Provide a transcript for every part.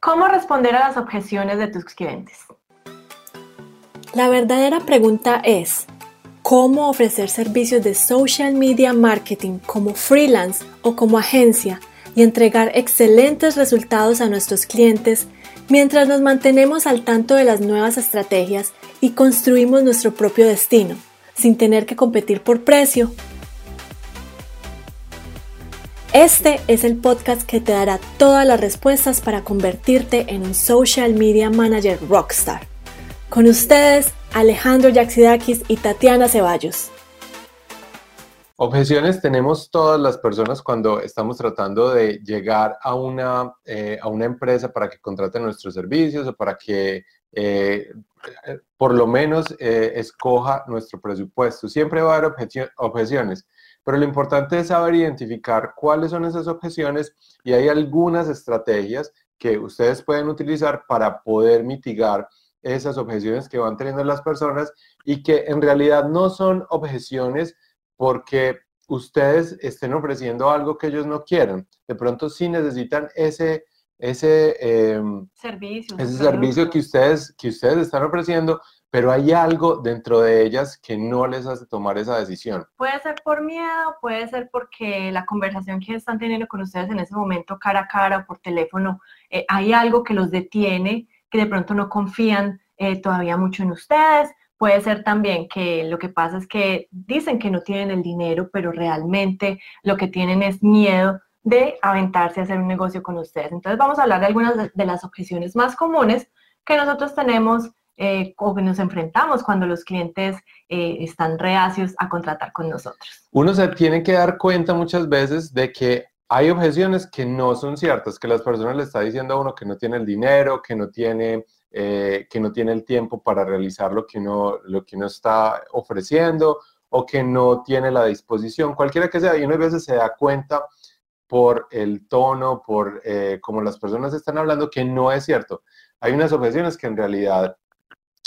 ¿Cómo responder a las objeciones de tus clientes? La verdadera pregunta es, ¿cómo ofrecer servicios de social media marketing como freelance o como agencia y entregar excelentes resultados a nuestros clientes mientras nos mantenemos al tanto de las nuevas estrategias y construimos nuestro propio destino, sin tener que competir por precio este es el podcast que te dará todas las respuestas para convertirte en un social media manager rockstar. Con ustedes, Alejandro Yaxidakis y Tatiana Ceballos. Objeciones tenemos todas las personas cuando estamos tratando de llegar a una, eh, a una empresa para que contrate nuestros servicios o para que eh, por lo menos eh, escoja nuestro presupuesto. Siempre va a haber objeciones. Pero lo importante es saber identificar cuáles son esas objeciones y hay algunas estrategias que ustedes pueden utilizar para poder mitigar esas objeciones que van teniendo las personas y que en realidad no son objeciones porque ustedes estén ofreciendo algo que ellos no quieran. De pronto sí necesitan ese, ese, em, servicio, ese servicio que ustedes, que ustedes están ofreciendo, pero hay algo dentro de ellas que no les hace tomar esa decisión. Puede ser por miedo, puede ser porque la conversación que están teniendo con ustedes en ese momento cara a cara o por teléfono, eh, hay algo que los detiene, que de pronto no confían eh, todavía mucho en ustedes. Puede ser también que lo que pasa es que dicen que no tienen el dinero, pero realmente lo que tienen es miedo de aventarse a hacer un negocio con ustedes. Entonces vamos a hablar de algunas de las objeciones más comunes que nosotros tenemos eh, o que nos enfrentamos cuando los clientes eh, están reacios a contratar con nosotros. Uno se tiene que dar cuenta muchas veces de que hay objeciones que no son ciertas, que las personas le está diciendo a uno que no tiene el dinero, que no tiene, eh, que no tiene el tiempo para realizar lo que, uno, lo que uno está ofreciendo o que no tiene la disposición, cualquiera que sea, y uno a veces se da cuenta por el tono, por cómo las personas están hablando, que no es cierto. Hay unas objeciones que en realidad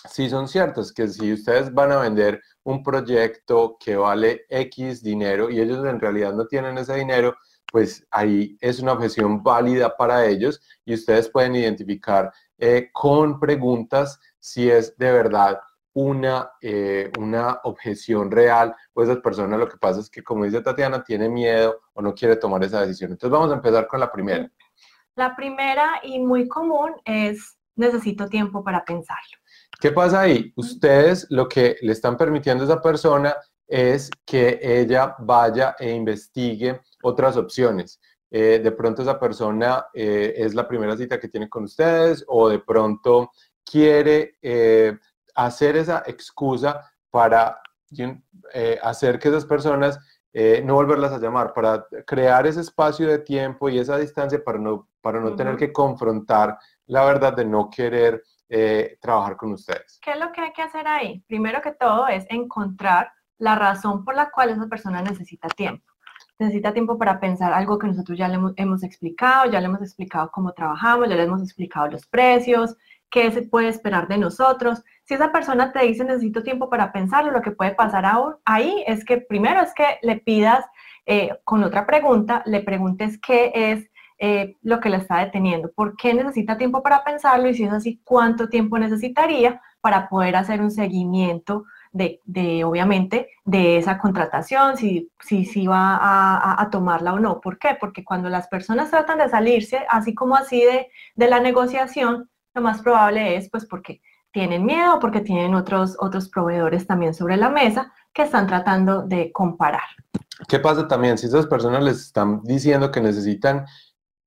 sí son ciertos, que si ustedes van a vender un proyecto que vale X dinero y ellos en realidad no tienen ese dinero, pues ahí es una objeción válida para ellos y ustedes pueden identificar eh, con preguntas si es de verdad una, eh, una objeción real o esa persona lo que pasa es que, como dice Tatiana, tiene miedo o no quiere tomar esa decisión. Entonces vamos a empezar con la primera. La primera y muy común es necesito tiempo para pensarlo. ¿Qué pasa ahí? Ustedes lo que le están permitiendo a esa persona es que ella vaya e investigue otras opciones. Eh, de pronto esa persona eh, es la primera cita que tiene con ustedes o de pronto quiere eh, hacer esa excusa para hacer que esas personas no volverlas a llamar, para crear ese espacio de tiempo y esa distancia para no, para no tener que confrontar la verdad de no querer eh, trabajar con ustedes. ¿Qué es lo que hay que hacer ahí? Primero que todo es encontrar la razón por la cual esa persona necesita tiempo. Necesita tiempo para pensar algo que nosotros ya le hemos, explicado, ya le hemos explicado cómo trabajamos, ya le hemos explicado los precios, qué se puede esperar de nosotros. Si esa persona te dice necesito tiempo para pensarlo, lo que puede pasar ahí es que primero es que le pidas eh, con otra pregunta, le preguntes qué es eh, lo que la está deteniendo, por qué necesita tiempo para pensarlo y si es así, cuánto tiempo necesitaría para poder hacer un seguimiento de, de obviamente, de esa contratación, si, si, si va a, a, tomarla o no. ¿Por qué? Porque cuando las personas tratan de salirse, así como así de, de la negociación, lo más probable es pues porque tienen miedo, porque tienen otros, otros proveedores también sobre la mesa que están tratando de comparar. ¿Qué pasa también si esas personas les están diciendo que necesitan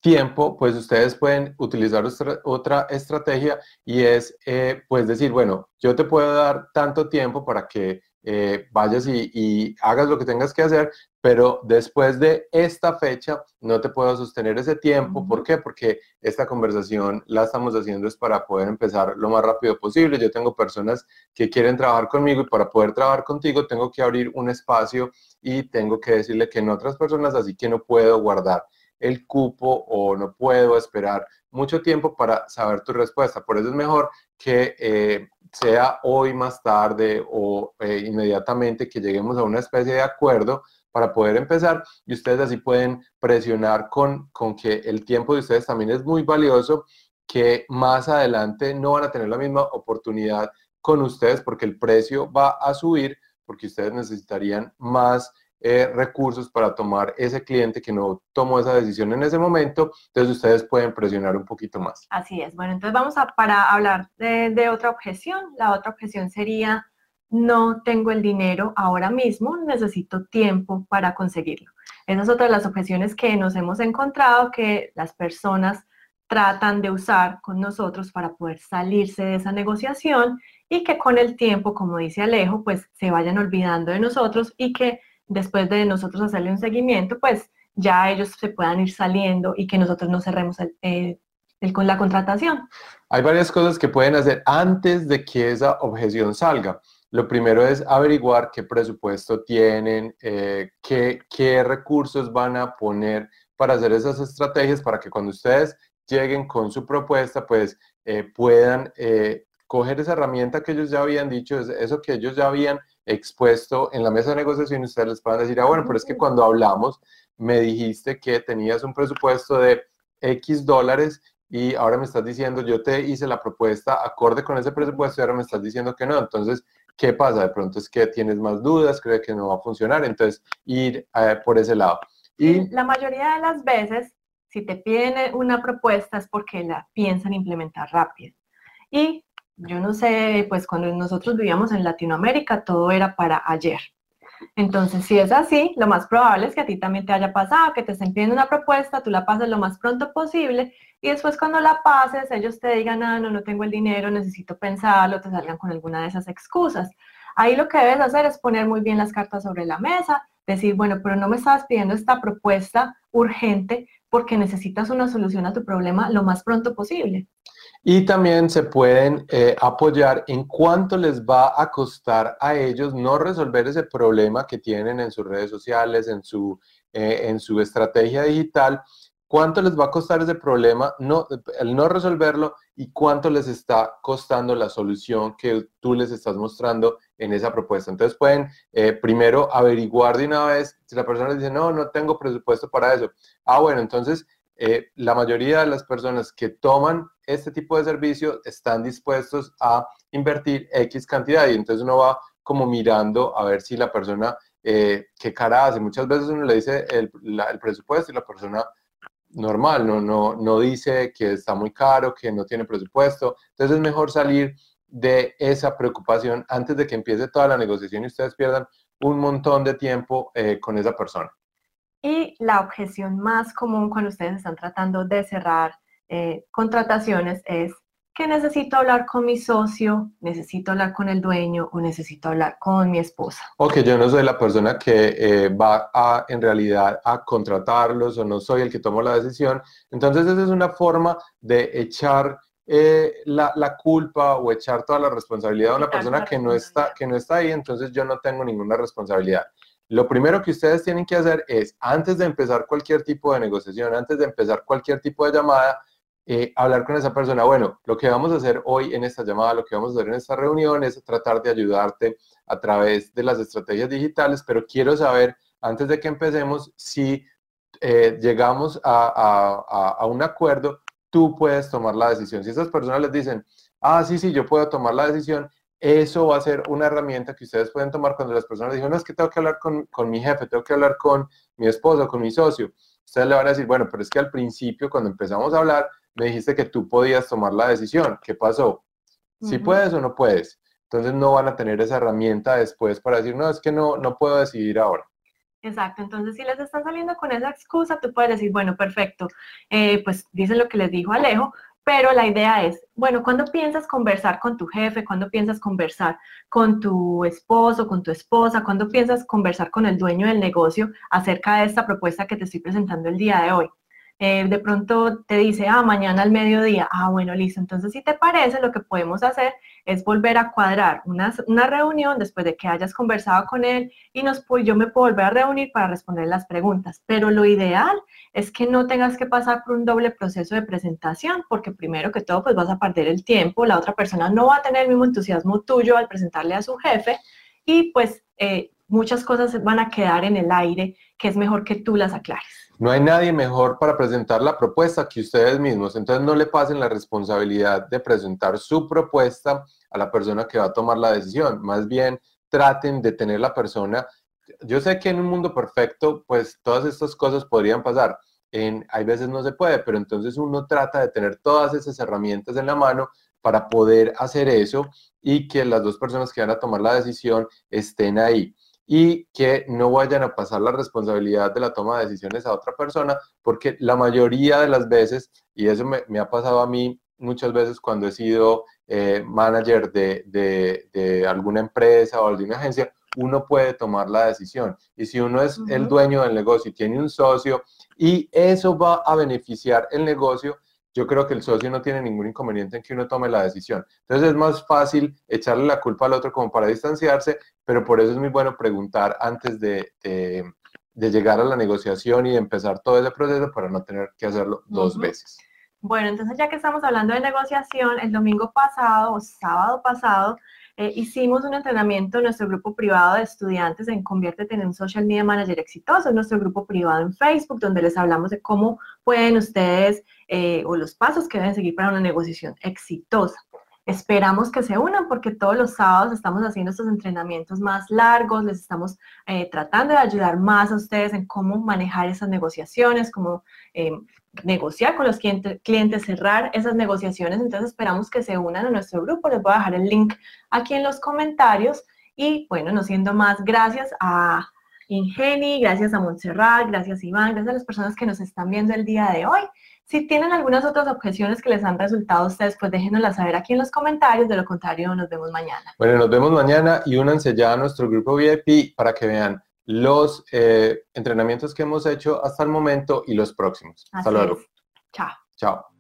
tiempo, pues ustedes pueden utilizar otra, estrategia y es, eh, pues decir, bueno, yo te puedo dar tanto tiempo para que eh, vayas y, hagas lo que tengas que hacer, pero después de esta fecha no te puedo sostener ese tiempo. ¿Por qué? Porque esta conversación la estamos haciendo es para poder empezar lo más rápido posible. Yo tengo personas que quieren trabajar conmigo y para poder trabajar contigo tengo que abrir un espacio y tengo que decirle que en otras personas, así que no puedo guardar el cupo o no puedo esperar mucho tiempo para saber tu respuesta. Por eso es mejor que eh, sea hoy más tarde o eh, inmediatamente que lleguemos a una especie de acuerdo para poder empezar y ustedes así pueden presionar con, con que el tiempo de ustedes también es muy valioso que más adelante no van a tener la misma oportunidad con ustedes porque el precio va a subir, porque ustedes necesitarían más eh, recursos para tomar ese cliente que no tomó esa decisión en ese momento, entonces ustedes pueden presionar un poquito más. Así es. Bueno, entonces vamos a para hablar de, de otra objeción. La otra objeción sería, no tengo el dinero ahora mismo, necesito tiempo para conseguirlo. Esa es otra de las objeciones que nos hemos encontrado, que las personas tratan de usar con nosotros para poder salirse de esa negociación y que con el tiempo, como dice Alejo, pues se vayan olvidando de nosotros y que después de nosotros hacerle un seguimiento, pues ya ellos se puedan ir saliendo y que nosotros no cerremos el, con la contratación. Hay varias cosas que pueden hacer antes de que esa objeción salga. Lo primero es averiguar qué presupuesto tienen, eh, qué, qué recursos van a poner para hacer esas estrategias para que cuando ustedes lleguen con su propuesta, pues eh, puedan eh, coger esa herramienta que ellos ya habían dicho, eso que ellos ya habían expuesto en la mesa de negociación, ustedes les puedan decir, ah, bueno, pero es que cuando hablamos me dijiste que tenías un presupuesto de X dólares y ahora me estás diciendo, yo te hice la propuesta acorde con ese presupuesto y ahora me estás diciendo que no. Entonces, ¿qué pasa? De pronto es que tienes más dudas, cree que no va a funcionar, entonces ir eh, por ese lado. Y la mayoría de las veces, si te piden una propuesta es porque la piensan implementar rápido. Y yo no sé, pues cuando nosotros vivíamos en Latinoamérica, todo era para ayer. Entonces, si es así, lo más probable es que a ti también te haya pasado, que te estén pidiendo una propuesta, tú la pases lo más pronto posible y después cuando la pases, ellos te digan, ah, no, no tengo el dinero, necesito pensarlo, te salgan con alguna de esas excusas. Ahí lo que debes hacer es poner muy bien las cartas sobre la mesa, decir, bueno, pero no me estabas pidiendo esta propuesta urgente porque necesitas una solución a tu problema lo más pronto posible. Y también se pueden eh, apoyar en cuánto les va a costar a ellos no resolver ese problema que tienen en sus redes sociales, en su, eh, en su estrategia digital, cuánto les va a costar ese problema, no, el no resolverlo y cuánto les está costando la solución que tú les estás mostrando en esa propuesta. Entonces pueden eh, primero averiguar de una vez si la persona dice, no, no tengo presupuesto para eso. Ah, bueno, entonces eh, la mayoría de las personas que toman este tipo de servicio están dispuestos a invertir X cantidad y entonces uno va como mirando a ver si la persona, eh, qué cara hace. Muchas veces uno le dice el, presupuesto y la persona normal, no, no, no dice que está muy caro, que no tiene presupuesto. Entonces es mejor salir de esa preocupación antes de que empiece toda la negociación y ustedes pierdan un montón de tiempo eh, con esa persona. Y la objeción más común cuando ustedes están tratando de cerrar eh, contrataciones es que necesito hablar con mi socio, necesito hablar con el dueño o necesito hablar con mi esposa. O que yo no soy la persona que eh, va a, en realidad, a contratarlos o no soy el que tomó la decisión. Entonces, esa es una forma de echar eh, la, la, culpa o echar toda la responsabilidad a una persona que no, está, que no está ahí, entonces yo no tengo ninguna responsabilidad. Lo primero que ustedes tienen que hacer es, antes de empezar cualquier tipo de negociación, antes de empezar cualquier tipo de llamada, eh, hablar con esa persona. Bueno, lo que vamos a hacer hoy en esta llamada, lo que vamos a hacer en esta reunión es tratar de ayudarte a través de las estrategias digitales, pero quiero saber, antes de que empecemos, si eh, llegamos a, a un acuerdo, tú puedes tomar la decisión. Si esas personas les dicen, ah, sí, sí, yo puedo tomar la decisión, eso va a ser una herramienta que ustedes pueden tomar cuando las personas digan, no, es que tengo que hablar con, con, mi jefe, tengo que hablar con mi esposo, con mi socio. Ustedes le van a decir, bueno, pero es que al principio, cuando empezamos a hablar, me dijiste que tú podías tomar la decisión. ¿Qué pasó? Si puedes o no puedes. Entonces no van a tener esa herramienta después para decir, no, es que no, no puedo decidir ahora. Exacto, entonces si les están saliendo con esa excusa, tú puedes decir, bueno, perfecto, eh, pues dicen lo que les dijo Alejo, pero la idea es, bueno, cuando piensas conversar con tu jefe, cuando piensas conversar con tu esposo, con tu esposa, cuando piensas conversar con el dueño del negocio acerca de esta propuesta que te estoy presentando el día de hoy. Eh, de pronto te dice, ah, mañana al mediodía, ah, bueno, listo. Entonces, si te parece, lo que podemos hacer es volver a cuadrar una, una reunión después de que hayas conversado con él y nos, yo me puedo volver a reunir para responder las preguntas. Pero lo ideal es que no tengas que pasar por un doble proceso de presentación, porque primero que todo, pues vas a perder el tiempo, la otra persona no va a tener el mismo entusiasmo tuyo al presentarle a su jefe y pues eh, muchas cosas van a quedar en el aire que es mejor que tú las aclares. no hay nadie mejor para presentar la propuesta que ustedes mismos. Entonces no le pasen la responsabilidad de presentar su propuesta a la persona que va a tomar la decisión. Más bien traten de tener la persona. Yo sé que en un mundo perfecto, pues todas estas cosas podrían pasar. En, hay veces no se puede, pero entonces uno trata de tener todas esas herramientas en la mano para poder hacer eso y que las dos personas que van a tomar la decisión estén ahí y que no vayan a pasar la responsabilidad de la toma de decisiones a otra persona, porque la mayoría de las veces, y eso me, ha pasado a mí muchas veces cuando he sido eh, manager de, de, alguna empresa o de una agencia, uno puede tomar la decisión. Y si uno es el dueño del negocio y tiene un socio y eso va a beneficiar el negocio, yo creo que el socio no tiene ningún inconveniente en que uno tome la decisión. Entonces es más fácil echarle la culpa al otro como para distanciarse, pero por eso es muy bueno preguntar antes de, llegar a la negociación y empezar todo ese proceso para no tener que hacerlo dos veces. Bueno, entonces ya que estamos hablando de negociación, el domingo pasado o sábado pasado eh, hicimos un entrenamiento en nuestro grupo privado de estudiantes en Conviértete en un Social Media Manager exitoso, nuestro grupo privado en Facebook, donde les hablamos de cómo pueden ustedes eh, o los pasos que deben seguir para una negociación exitosa. Esperamos que se unan porque todos los sábados estamos haciendo estos entrenamientos más largos, les estamos eh, tratando de ayudar más a ustedes en cómo manejar esas negociaciones, cómo eh, negociar con los clientes, clientes, cerrar esas negociaciones. Entonces esperamos que se unan a nuestro grupo. Les voy a dejar el link aquí en los comentarios. Y bueno, no siendo más, gracias a Ingeni, gracias a Montserrat, gracias Iván, gracias a las personas que nos están viendo el día de hoy. Si tienen algunas otras objeciones que les han resultado a ustedes, pues déjenoslas saber aquí en los comentarios. De lo contrario, nos vemos mañana. Bueno, nos vemos mañana y únanse ya a nuestro grupo VIP para que vean los eh, entrenamientos que hemos hecho hasta el momento y los próximos. hasta luego. Chao. Chao.